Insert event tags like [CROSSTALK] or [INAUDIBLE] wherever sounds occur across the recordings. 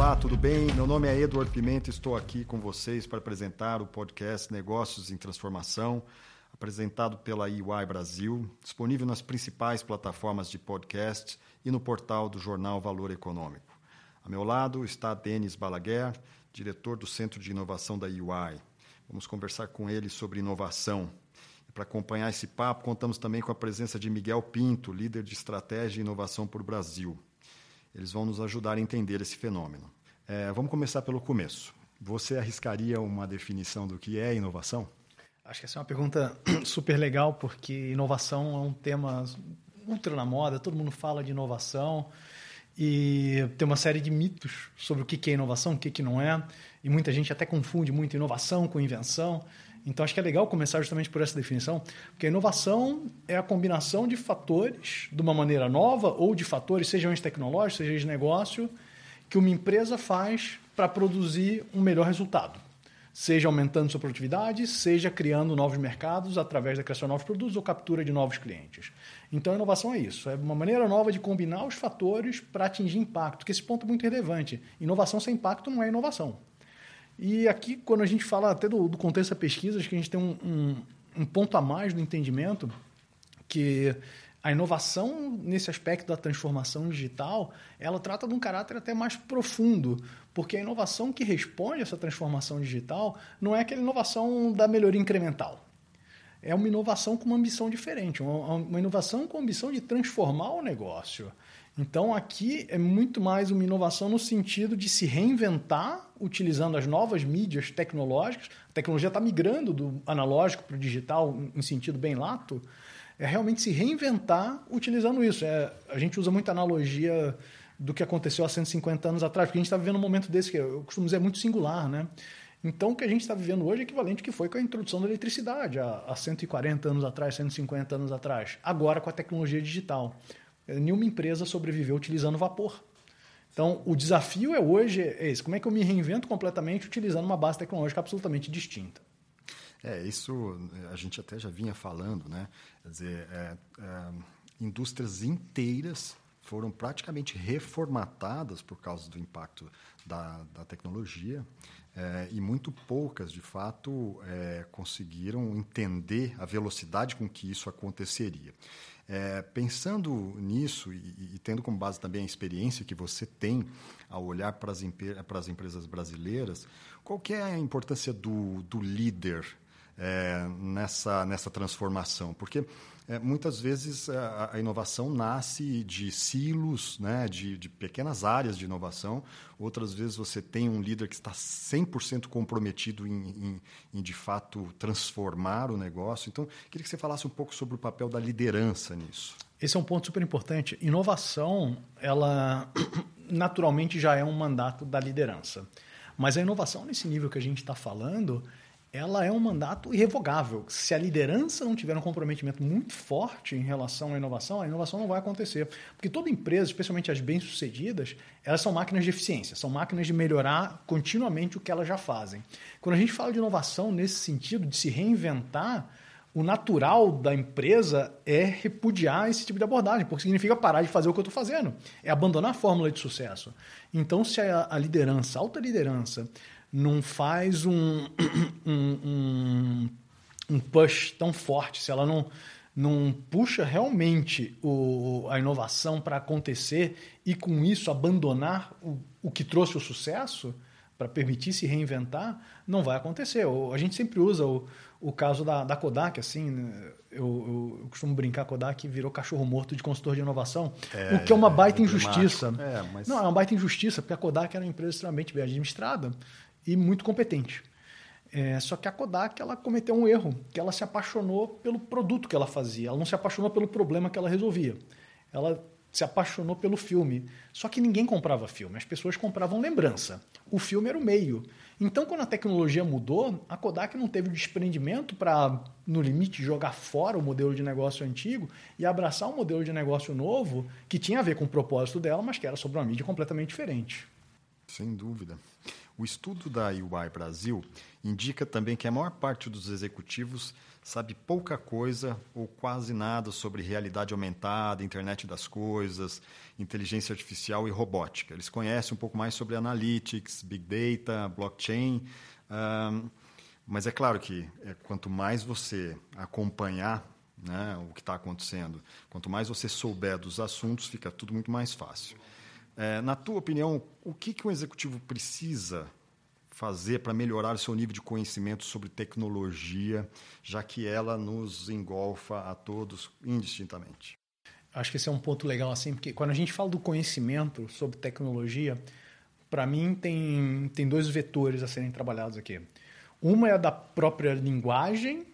Olá, tudo bem? Meu nome é Eduardo Pimenta estou aqui com vocês para apresentar o podcast Negócios em Transformação, apresentado pela EY Brasil, disponível nas principais plataformas de podcast e no portal do jornal Valor Econômico. A meu lado está Denis Balaguer, diretor do Centro de Inovação da EY. Vamos conversar com ele sobre inovação. Para acompanhar esse papo, contamos também com a presença de Miguel Pinto, líder de estratégia e inovação para o Brasil. Eles vão nos ajudar a entender esse fenômeno. É, vamos começar pelo começo. Você arriscaria uma definição do que é inovação? Acho que essa é uma pergunta [CLEARS THROAT] super legal, porque inovação é um tema ultra na moda, todo mundo fala de inovação e tem uma série de mitos sobre o que é inovação, o que não é, e muita gente até confunde muito inovação com invenção. Então, acho que é legal começar justamente por essa definição, porque a inovação é a combinação de fatores de uma maneira nova ou de fatores, sejam eles tecnológicos, sejam de negócio, que uma empresa faz para produzir um melhor resultado. Seja aumentando sua produtividade, seja criando novos mercados através da criação de novos produtos ou captura de novos clientes. Então, a inovação é isso. É uma maneira nova de combinar os fatores para atingir impacto, que esse ponto é muito relevante. Inovação sem impacto não é inovação. E aqui, quando a gente fala até do, do contexto da pesquisa, acho que a gente tem um, um, um ponto a mais no entendimento que a inovação nesse aspecto da transformação digital, ela trata de um caráter até mais profundo, porque a inovação que responde a essa transformação digital não é aquela inovação da melhoria incremental. É uma inovação com uma ambição diferente, uma, uma inovação com a ambição de transformar o negócio. Então, aqui é muito mais uma inovação no sentido de se reinventar utilizando as novas mídias tecnológicas. A tecnologia está migrando do analógico para o digital em sentido bem lato. É realmente se reinventar utilizando isso. É, a gente usa muita analogia do que aconteceu há 150 anos atrás, porque a gente está vivendo um momento desse que eu costumo dizer é muito singular, né? Então, o que a gente está vivendo hoje é equivalente ao que foi com a introdução da eletricidade há, há 140 anos atrás, 150 anos atrás. Agora, com a tecnologia digital. Nenhuma empresa sobreviveu utilizando vapor. Então, o desafio é hoje é esse: como é que eu me reinvento completamente utilizando uma base tecnológica absolutamente distinta? É, isso a gente até já vinha falando, né? Quer dizer, é, é, indústrias inteiras foram praticamente reformatadas por causa do impacto da, da tecnologia é, e muito poucas, de fato, é, conseguiram entender a velocidade com que isso aconteceria. É, pensando nisso e, e, tendo como base também a experiência que você tem ao olhar para as, para as empresas brasileiras, qual é a importância do, do líder é, nessa, nessa transformação? Porque é, muitas vezes a, a, inovação nasce de silos, né, de, de, pequenas áreas de inovação. Outras vezes você tem um líder que está 100% comprometido em, em, em, de fato, transformar o negócio. Então, queria que você falasse um pouco sobre o papel da liderança nisso. Esse é um ponto super importante. Inovação, ela [COUGHS] naturalmente já é um mandato da liderança. Mas a inovação nesse nível que a gente está falando, ela é um mandato irrevogável. Se a liderança não tiver um comprometimento muito forte em relação à inovação, a inovação não vai acontecer. Porque toda empresa, especialmente as bem-sucedidas, elas são máquinas de eficiência, são máquinas de melhorar continuamente o que elas já fazem. Quando a gente fala de inovação nesse sentido, de se reinventar, o natural da empresa é repudiar esse tipo de abordagem, porque significa parar de fazer o que eu estou fazendo, é abandonar a fórmula de sucesso. Então, se a, liderança, a alta liderança, não faz [CLEARS THROAT] um, um, um, push tão forte, se ela não, não puxa realmente o, a inovação para acontecer e, com isso, abandonar o, o que trouxe o sucesso para permitir se reinventar, não vai acontecer. A gente sempre usa o, o caso da, da Kodak, assim, né? eu, eu, eu, costumo brincar, Kodak virou cachorro morto de consultor de inovação, é, o que é uma baita é injustiça. É, mas... Não, é uma baita injustiça, porque a Kodak era uma empresa extremamente bem administrada, e muito competente. É, só que a Kodak ela cometeu um erro, que ela se apaixonou pelo produto que ela fazia, ela não se apaixonou pelo problema que ela resolvia. Ela se apaixonou pelo filme. Só que ninguém comprava filme, as pessoas compravam lembrança. O filme era o meio. Então, quando a tecnologia mudou, a Kodak não teve o desprendimento para, no limite, jogar fora o modelo de negócio antigo e abraçar um modelo de negócio novo que tinha a ver com o propósito dela, mas que era sobre uma mídia completamente diferente. Sem dúvida. O estudo da UI Brasil indica também que a maior parte dos executivos sabe pouca coisa ou quase nada sobre realidade aumentada, internet das coisas, inteligência artificial e robótica. Eles conhecem um pouco mais sobre analytics, big data, blockchain. Um, mas é claro que é, quanto mais você acompanhar né, o que está acontecendo, quanto mais você souber dos assuntos, fica tudo muito mais fácil. É, na tua opinião, o que, que um executivo precisa fazer para melhorar o seu nível de conhecimento sobre tecnologia, já que ela nos engolfa a todos indistintamente? Acho que esse é um ponto legal, assim, porque quando a gente fala do conhecimento sobre tecnologia, para mim tem, tem dois vetores a serem trabalhados aqui. Uma é a da própria linguagem,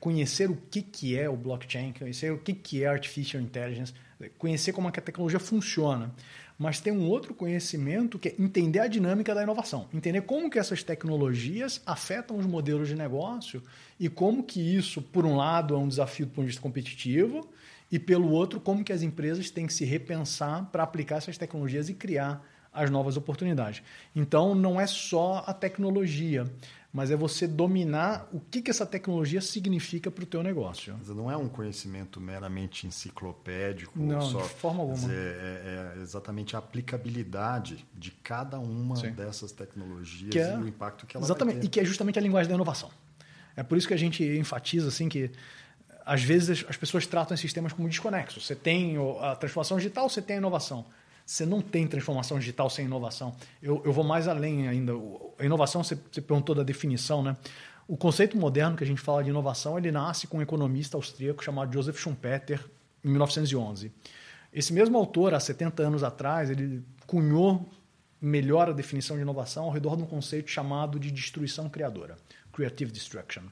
conhecer o que, que é o blockchain, conhecer o que, que é artificial intelligence, conhecer como é que a tecnologia funciona mas tem um outro conhecimento que é entender a dinâmica da inovação, entender como que essas tecnologias afetam os modelos de negócio e como que isso, por um lado, é um desafio do ponto de vista competitivo e pelo outro, como que as empresas têm que se repensar para aplicar essas tecnologias e criar as novas oportunidades. Então, não é só a tecnologia, mas é você dominar o que, que essa tecnologia significa para o teu negócio. Não é um conhecimento meramente enciclopédico. Não, só, de forma alguma. Dizer, é, é, exatamente a aplicabilidade de cada uma Sim. dessas tecnologias é, e o impacto que ela Exatamente, vai ter. e que é justamente a linguagem da inovação. É por isso que a gente enfatiza assim que às vezes as pessoas tratam esses sistemas como desconexos. Você tem a transformação digital, você tem a inovação. Você não tem transformação digital sem inovação. Eu, eu vou mais além ainda. A inovação, você, você perguntou da definição, né? O conceito moderno que a gente fala de inovação, ele nasce com um economista austríaco chamado Joseph Schumpeter, em 1911. Esse mesmo autor, há 70 anos atrás, ele cunhou melhor a definição de inovação ao redor de um conceito chamado de destruição criadora, creative destruction,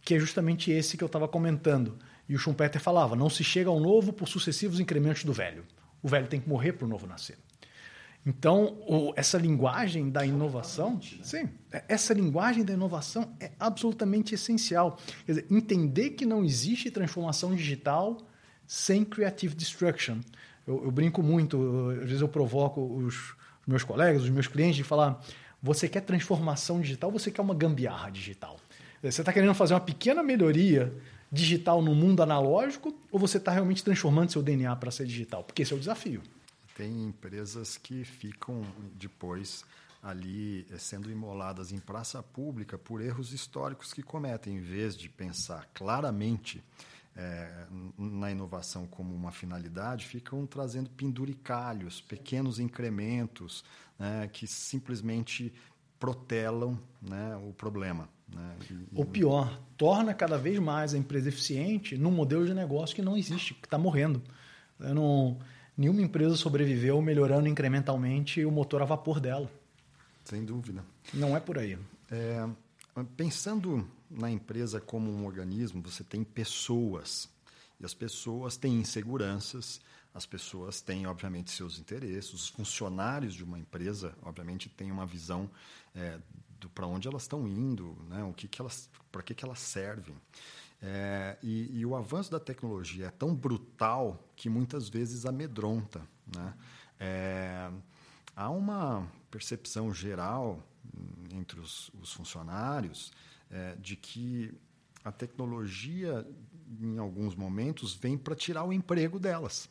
que é justamente esse que eu estava comentando. E o Schumpeter falava: não se chega ao novo por sucessivos incrementos do velho. O velho tem que morrer para o novo nascer. Então, o, essa linguagem da inovação, sim, é, essa linguagem da inovação é absolutamente essencial. Quer dizer, entender que não existe transformação digital sem creative destruction. Eu, eu brinco muito, às vezes eu provoco os, os meus colegas, os meus clientes, de falar: você quer transformação digital, você quer uma gambiarra digital. Você está querendo fazer uma pequena melhoria digital no mundo analógico ou você está realmente transformando seu DNA para ser digital? Porque esse é o desafio. Tem empresas que ficam depois ali eh, sendo imoladas em praça pública por erros históricos que cometem, em vez de pensar claramente é, na inovação como uma finalidade, ficam trazendo penduricalhos, pequenos incrementos né, que simplesmente protelam né, o problema. Né? E, Ou pior, torna cada vez mais a empresa eficiente num modelo de negócio que não existe, que está morrendo. Não, nenhuma empresa sobreviveu melhorando incrementalmente o motor a vapor dela. Sem dúvida. Não é por aí. É, pensando na empresa como um organismo, você tem pessoas. E as pessoas têm inseguranças, as pessoas têm, obviamente, seus interesses. Os funcionários de uma empresa, obviamente, têm uma visão é, para onde elas estão indo, né? o que, que elas, para que, que elas servem. É, e, e, o avanço da tecnologia é tão brutal que muitas vezes amedronta. Né? É, há uma percepção geral entre os, os funcionários é, de que a tecnologia, em alguns momentos, vem para tirar o emprego delas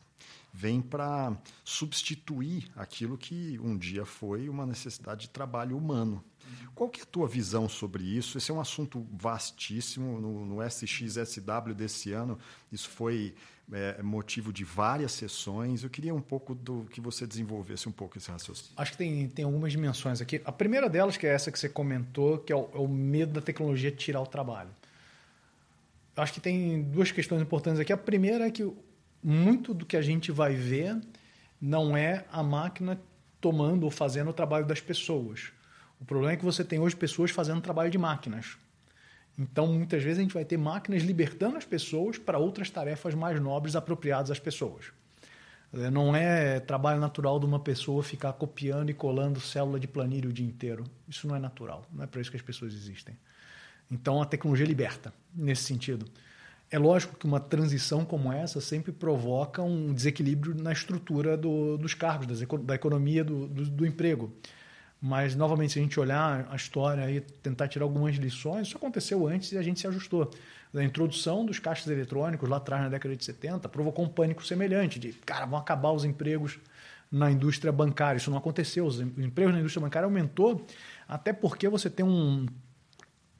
vem para substituir aquilo que um dia foi uma necessidade de trabalho humano. Qual que é a tua visão sobre isso? Esse é um assunto vastíssimo. No, no SXSW desse ano, isso foi é, motivo de várias sessões. Eu queria um pouco do que você desenvolvesse um pouco esse raciocínio. Acho que tem, tem algumas dimensões aqui. A primeira delas, que é essa que você comentou, que é o, é o medo da tecnologia tirar o trabalho. Acho que tem duas questões importantes aqui. A primeira é que muito do que a gente vai ver não é a máquina tomando ou fazendo o trabalho das pessoas. O problema é que você tem hoje pessoas fazendo trabalho de máquinas. Então, muitas vezes, a gente vai ter máquinas libertando as pessoas para outras tarefas mais nobres apropriadas às pessoas. É, não é trabalho natural de uma pessoa ficar copiando e colando célula de planilha o dia inteiro. Isso não é natural. Não é para isso que as pessoas existem. Então, a tecnologia liberta nesse sentido. É lógico que uma transição como essa sempre provoca um desequilíbrio na estrutura do, dos cargos, das, da economia do, do, do, emprego. Mas, novamente, se a gente olhar a história e tentar tirar algumas lições, isso aconteceu antes e a gente se ajustou. A introdução dos caixas eletrônicos lá atrás, na década de 70, provocou um pânico semelhante, de, cara, vão acabar os empregos na indústria bancária. Isso não aconteceu. Os empregos na indústria bancária aumentou, até porque você tem um...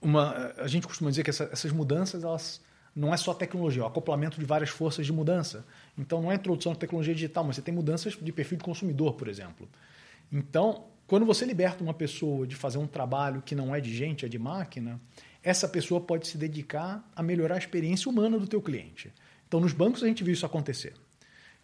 Uma, a gente costuma dizer que essa, essas mudanças, elas não é só tecnologia, é o acoplamento de várias forças de mudança. Então, não é a introdução de tecnologia digital, mas você tem mudanças de perfil de consumidor, por exemplo. Então, quando você liberta uma pessoa de fazer um trabalho que não é de gente, é de máquina, essa pessoa pode se dedicar a melhorar a experiência humana do teu cliente. Então, nos bancos a gente viu isso acontecer.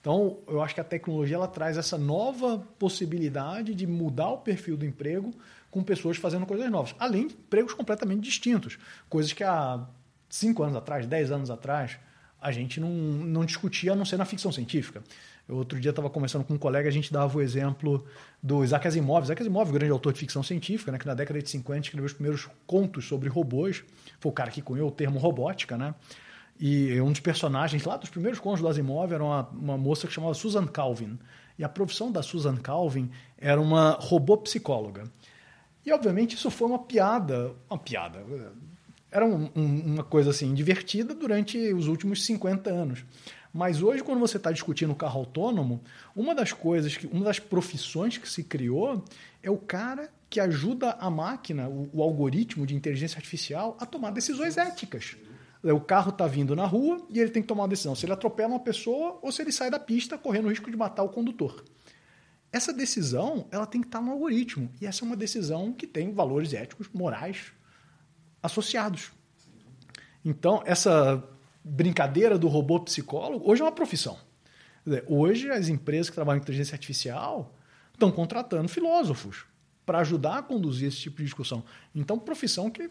Então, eu acho que a tecnologia ela traz essa nova possibilidade de mudar o perfil do emprego com pessoas fazendo coisas novas, além de empregos completamente distintos, coisas que há cinco anos atrás, dez anos atrás, a gente não, não discutia a não ser na ficção científica. Eu, outro dia estava conversando com um colega, a gente dava o exemplo do Isaac Asimov. Isaac Asimov, grande autor de ficção científica, né, que na década de 50 escreveu os primeiros contos sobre robôs. Foi o cara que cunhou o termo robótica, né? E um dos personagens lá dos primeiros contos do Asimov era uma, uma moça que chamava Susan Calvin. E a profissão da Susan Calvin era uma robô psicóloga. E, obviamente, isso foi uma piada, uma piada, era um, um, uma coisa assim divertida durante os últimos 50 anos. Mas hoje, quando você está discutindo o carro autônomo, uma das coisas, que, uma das profissões que se criou é o cara que ajuda a máquina, o, o algoritmo de inteligência artificial, a tomar decisões éticas. O carro está vindo na rua e ele tem que tomar uma decisão: se ele atropela uma pessoa ou se ele sai da pista correndo o risco de matar o condutor. Essa decisão ela tem que estar tá no algoritmo. E essa é uma decisão que tem valores éticos, morais associados. Então, essa brincadeira do robô psicólogo hoje é uma profissão. Hoje, as empresas que trabalham com inteligência artificial estão contratando filósofos para ajudar a conduzir esse tipo de discussão. Então, profissão que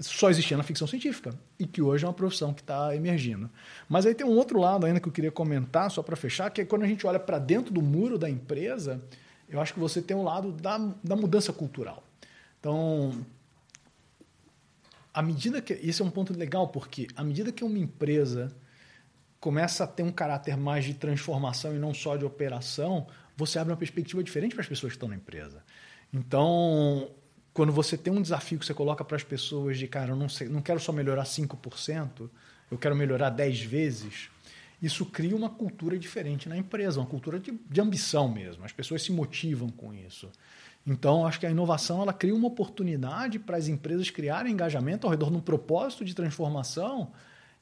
só existia na ficção científica e que hoje é uma profissão que está emergindo. Mas aí tem um outro lado ainda que eu queria comentar, só para fechar, que é quando a gente olha para dentro do muro da empresa, eu acho que você tem um lado da, da mudança cultural. Então, à medida que. Esse é um ponto legal, porque à medida que uma empresa começa a ter um caráter mais de transformação e não só de operação, você abre uma perspectiva diferente para as pessoas que estão na empresa. Então, quando você tem um desafio que você coloca para as pessoas de, cara, eu não, sei, não quero só melhorar 5%, eu quero melhorar 10 vezes, isso cria uma cultura diferente na empresa, uma cultura de, de ambição mesmo. As pessoas se motivam com isso. Então, acho que a inovação ela cria uma oportunidade para as empresas criarem engajamento ao redor de um propósito de transformação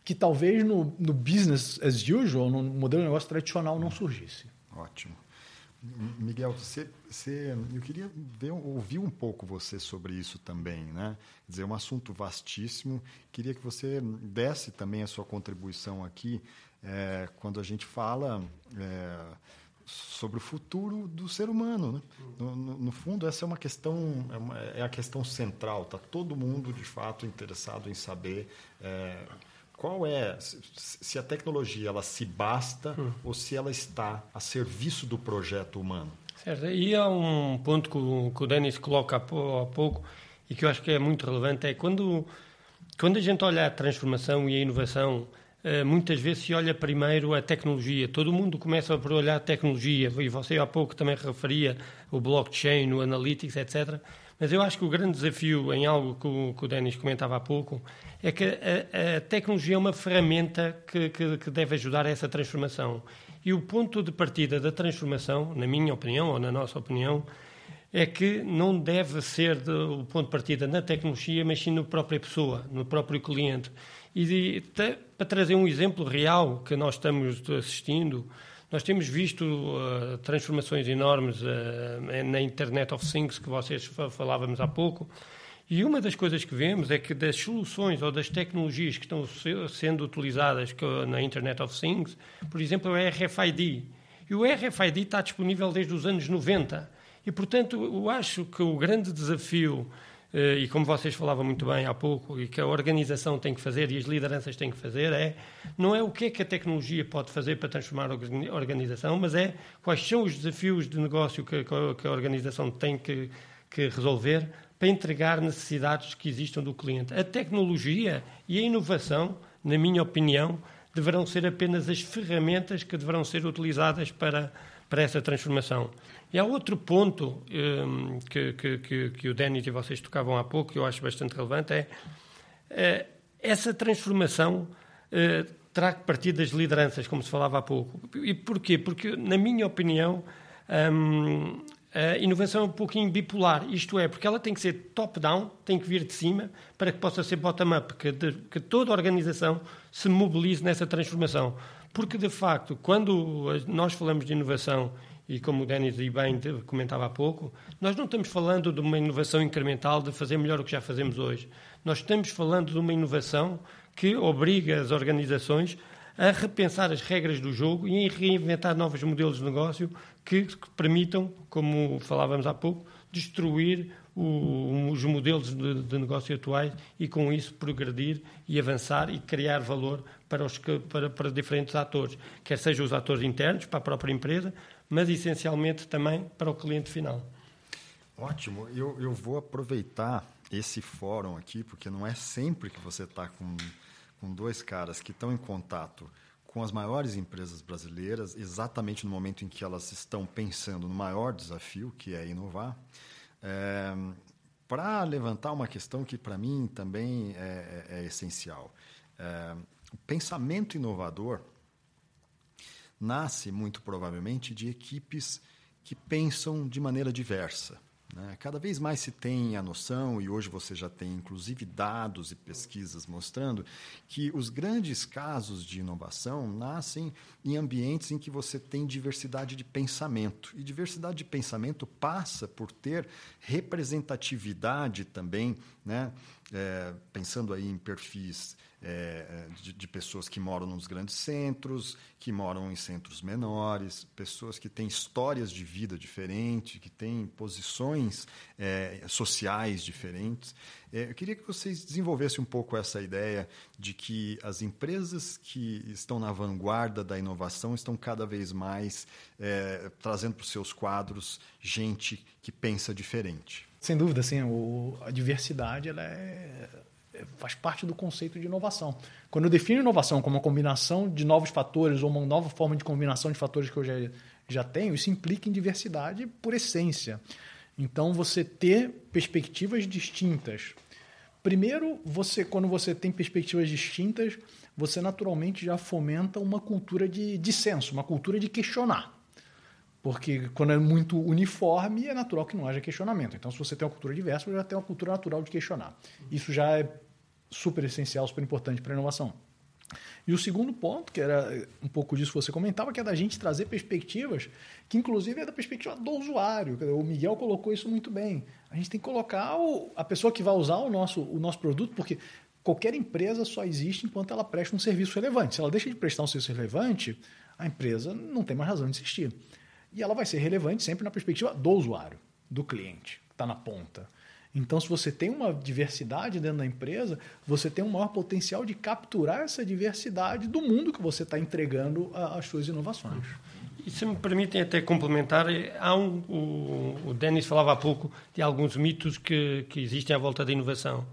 que talvez no, no business as usual, no modelo de negócio tradicional, não surgisse. Ótimo. Miguel, você, você, eu queria ver, ouvir um pouco você sobre isso também, né? Quer dizer, é um assunto vastíssimo. Queria que você desse também a sua contribuição aqui é, quando a gente fala é, sobre o futuro do ser humano. Né? No, no, no, fundo, essa é uma questão, é, uma, é a questão central. Está todo mundo, de fato, interessado em saber é, qual é, se, a tecnologia ela se basta hum. ou se ela está a serviço do projeto humano. Certo. E há um ponto que o, que o Denis coloca há pouco e que eu acho que é muito relevante, é quando, quando a gente olha a transformação e a inovação muitas vezes se olha primeiro a tecnologia. Todo mundo começa por olhar a tecnologia, e você há pouco também referia o blockchain, o analytics, etc. Mas eu acho que o grande desafio em algo que o, que o Denis comentava há pouco é que a, a tecnologia é uma ferramenta que, que, que, deve ajudar a essa transformação. E o ponto de partida da transformação, na minha opinião ou na nossa opinião, é que não deve ser de, o ponto de partida na tecnologia, mas sim na própria pessoa, no próprio cliente. E te, para trazer um exemplo real que nós estamos assistindo, nós temos visto uh, transformações enormes uh, na Internet of Things, que vocês falávamos há pouco, e uma das coisas que vemos é que das soluções ou das tecnologias que estão sendo utilizadas na Internet of Things, por exemplo, o RFID. E o RFID está disponível desde os anos 90. E, portanto, eu acho que o grande desafio eh, e como vocês falavam muito bem há pouco, e que a organização tem que fazer e as lideranças têm que fazer, é não é o que é que a tecnologia pode fazer para transformar a organização, mas é quais são os desafios de negócio que, que a organização tem que, que resolver para entregar necessidades que existam do cliente. A tecnologia e a inovação, na minha opinião, deverão ser apenas as ferramentas que deverão ser utilizadas para, para essa transformação. E há outro ponto um, que, que, que, o Denis e vocês tocavam há pouco, que eu acho bastante relevante, é uh, essa transformação uh, terá que partir das lideranças, como se falava há pouco. E porquê? Porque, na minha opinião, um, a inovação é um pouquinho bipolar, isto é, porque ela tem que ser top-down, tem que vir de cima, para que possa ser bottom-up, que, que toda a organização se mobilize nessa transformação. Porque, de facto, quando nós falamos de inovação, e como o Denis e bem comentava há pouco, nós não estamos falando de uma inovação incremental, de fazer melhor o que já fazemos hoje. Nós estamos falando de uma inovação que obriga as organizações a repensar as regras do jogo e a reinventar novos modelos de negócio que, que permitam, como falávamos há pouco, destruir o, os modelos de, de, negócio atuais e, com isso, progredir e avançar e criar valor para, os, para, para diferentes atores, quer sejam os atores internos, para a própria empresa, mas essencialmente também para o cliente final. Ótimo. Eu, eu vou aproveitar esse fórum aqui, porque não é sempre que você está com com dois caras que estão em contato com as maiores empresas brasileiras, exatamente no momento em que elas estão pensando no maior desafio, que é inovar, é, para levantar uma questão que, para mim, também é, é, é essencial. É, o pensamento inovador nasce, muito provavelmente, de equipes que pensam de maneira diversa. Né? Cada vez mais se tem a noção, e hoje você já tem inclusive dados e pesquisas mostrando, que os grandes casos de inovação nascem em ambientes em que você tem diversidade de pensamento. E diversidade de pensamento passa por ter representatividade também, né? É, pensando aí em perfis é, de, de, pessoas que moram nos grandes centros, que moram em centros menores, pessoas que têm histórias de vida diferentes, que têm posições é, sociais diferentes. É, eu queria que vocês desenvolvessem um pouco essa ideia de que as empresas que estão na vanguarda da inovação estão cada vez mais é, trazendo para os seus quadros gente que pensa diferente. Sem dúvida, sim. O, a diversidade ela é faz parte do conceito de inovação. Quando eu defino inovação como uma combinação de novos fatores ou uma nova forma de combinação de fatores que eu já, já tenho, isso implica em diversidade por essência. Então, você ter perspectivas distintas. Primeiro, você quando você tem perspectivas distintas, você naturalmente já fomenta uma cultura de dissenso, uma cultura de questionar. Porque quando é muito uniforme, é natural que não haja questionamento. Então, se você tem uma cultura diversa, você já tem uma cultura natural de questionar. Isso já é super essencial, super importante para a inovação. E o segundo ponto, que era um pouco disso que você comentava, que é da gente trazer perspectivas, que inclusive é da perspectiva do usuário. O Miguel colocou isso muito bem. A gente tem que colocar o, a pessoa que vai usar o nosso, o nosso produto, porque qualquer empresa só existe enquanto ela presta um serviço relevante. Se ela deixa de prestar um serviço relevante, a empresa não tem mais razão de existir. E ela vai ser relevante sempre na perspectiva do usuário, do cliente, que está na ponta. Então, se você tem uma diversidade dentro da empresa, você tem um maior potencial de capturar essa diversidade do mundo que você está entregando às suas inovações. E se me permitem até complementar, há um, o, o Denis falava há pouco de alguns mitos que, que existem à volta da inovação.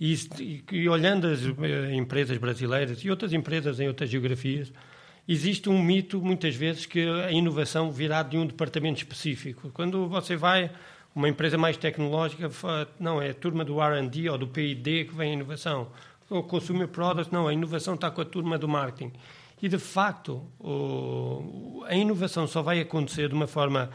E, e, e olhando as eh, empresas brasileiras e outras empresas em outras geografias, existe um mito, muitas vezes, que a inovação virá de um departamento específico. Quando você vai uma empresa mais tecnológica, não, é a turma do R&D ou do P&D que vem a inovação. O Consumer Products, não, a inovação está com a turma do marketing. E, de facto, a inovação só vai acontecer de uma forma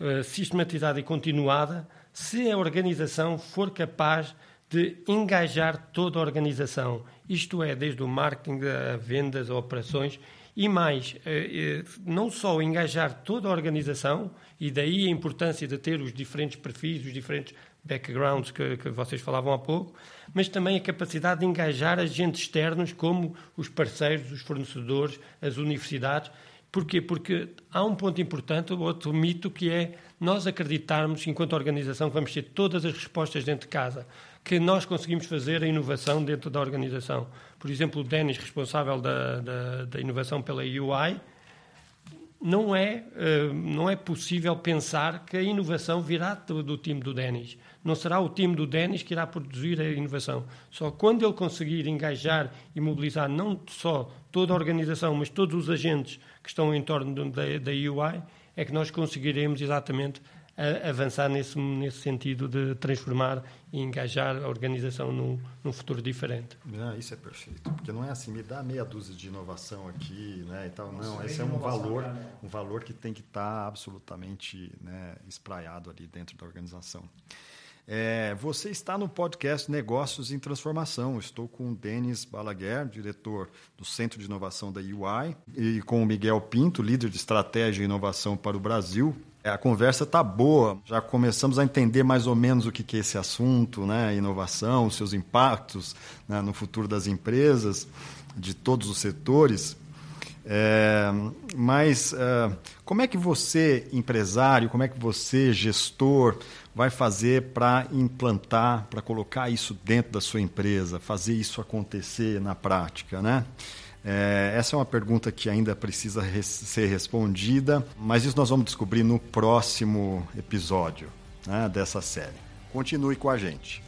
uh, sistematizada e continuada se a organização for capaz de engajar toda a organização. Isto é, desde o marketing, a vendas, a operações, e mais, eh, eh, não só engajar toda a organização, e daí a importância de ter os diferentes perfis, os diferentes backgrounds que, que vocês falavam há pouco, mas também a capacidade de engajar agentes externos como os parceiros, os fornecedores, as universidades. Porquê? Porque há um ponto importante, outro mito, que é nós acreditarmos, enquanto organização, que vamos ter todas as respostas dentro de casa, que nós conseguimos fazer a inovação dentro da organização. Por exemplo, o Denis, responsável da, da, da inovação pela UI, não é, não é possível pensar que a inovação virá do, do time do Denis. Não será o time do Denis que irá produzir a inovação. Só quando ele conseguir engajar e mobilizar não só toda a organização, mas todos os agentes que estão em torno da, da UI, é que nós conseguiremos exatamente a avançar nesse, nesse sentido de transformar e engajar a organização num, num futuro diferente. Ah, isso é perfeito, porque não é assim, me dá meia dúzia de inovação aqui, né, e tal, não, esse é um valor, um valor que tem que estar tá absolutamente né, espraiado ali dentro da organização. É, você está no podcast Negócios em Transformação. Estou com o Denis Balaguer, diretor do Centro de Inovação da UI, e com o Miguel Pinto, líder de estratégia e inovação para o Brasil. É, a conversa está boa, já começamos a entender mais ou menos o que é esse assunto, né? inovação, seus impactos né? no futuro das empresas, de todos os setores. É, mas é, como é que você, empresário, como é que você, gestor, vai fazer para implantar, para colocar isso dentro da sua empresa, fazer isso acontecer na prática, né? É, essa é uma pergunta que ainda precisa res ser respondida, mas isso nós vamos descobrir no próximo episódio né, dessa série. Continue com a gente.